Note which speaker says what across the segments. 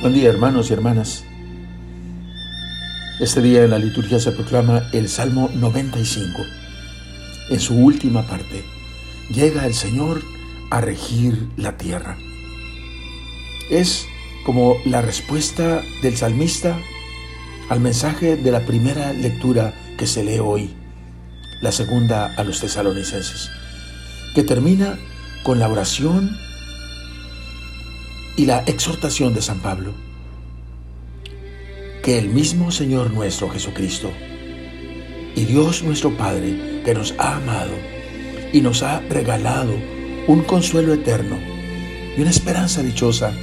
Speaker 1: Buen día hermanos y hermanas. Este día en la liturgia se proclama el Salmo 95. En su última parte, llega el Señor a regir la tierra. Es como la respuesta del salmista al mensaje de la primera lectura que se lee hoy, la segunda a los tesalonicenses, que termina con la oración y la exhortación de San Pablo. Que el mismo Señor nuestro Jesucristo y Dios nuestro Padre, que nos ha amado y nos ha regalado un consuelo eterno y una esperanza dichosa,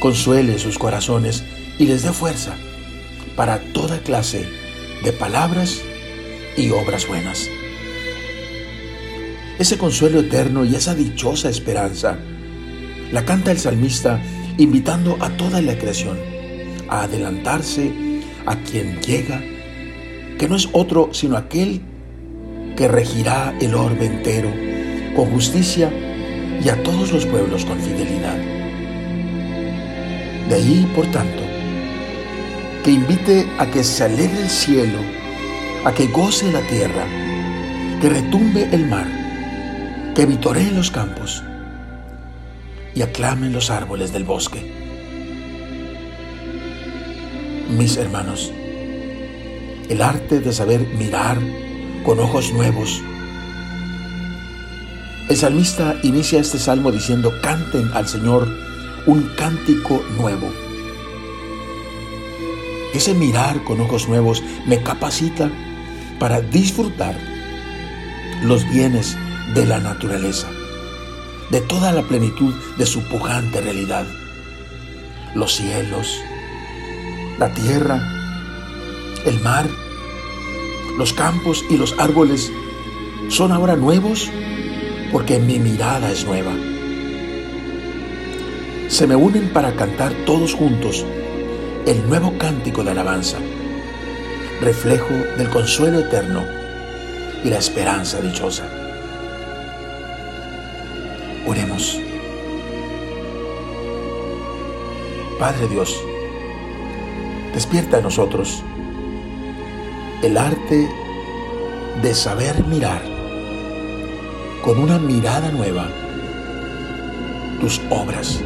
Speaker 1: consuele sus corazones y les dé fuerza para toda clase de palabras y obras buenas. Ese consuelo eterno y esa dichosa esperanza la canta el salmista invitando a toda la creación a adelantarse a quien llega, que no es otro sino aquel que regirá el orbe entero con justicia y a todos los pueblos con fidelidad. De ahí, por tanto, que invite a que se alegre el cielo, a que goce la tierra, que retumbe el mar, que vitoree los campos, y aclamen los árboles del bosque. Mis hermanos, el arte de saber mirar con ojos nuevos. El salmista inicia este salmo diciendo, canten al Señor un cántico nuevo. Ese mirar con ojos nuevos me capacita para disfrutar los bienes de la naturaleza de toda la plenitud de su pujante realidad. Los cielos, la tierra, el mar, los campos y los árboles son ahora nuevos porque mi mirada es nueva. Se me unen para cantar todos juntos el nuevo cántico de alabanza, reflejo del consuelo eterno y la esperanza dichosa. Oremos. Padre Dios, despierta en nosotros el arte de saber mirar con una mirada nueva tus obras,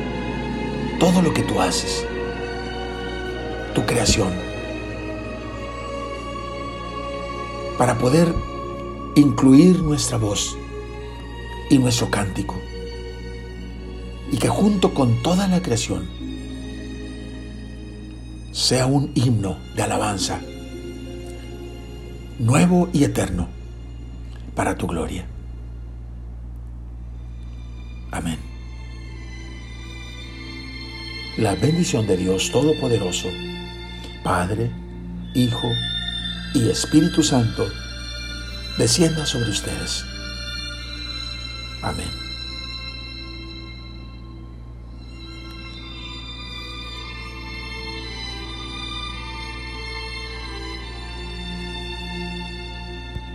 Speaker 1: todo lo que tú haces, tu creación, para poder incluir nuestra voz y nuestro cántico y que junto con toda la creación sea un himno de alabanza nuevo y eterno para tu gloria. Amén. La bendición de Dios Todopoderoso, Padre, Hijo y Espíritu Santo, descienda sobre ustedes. Amén.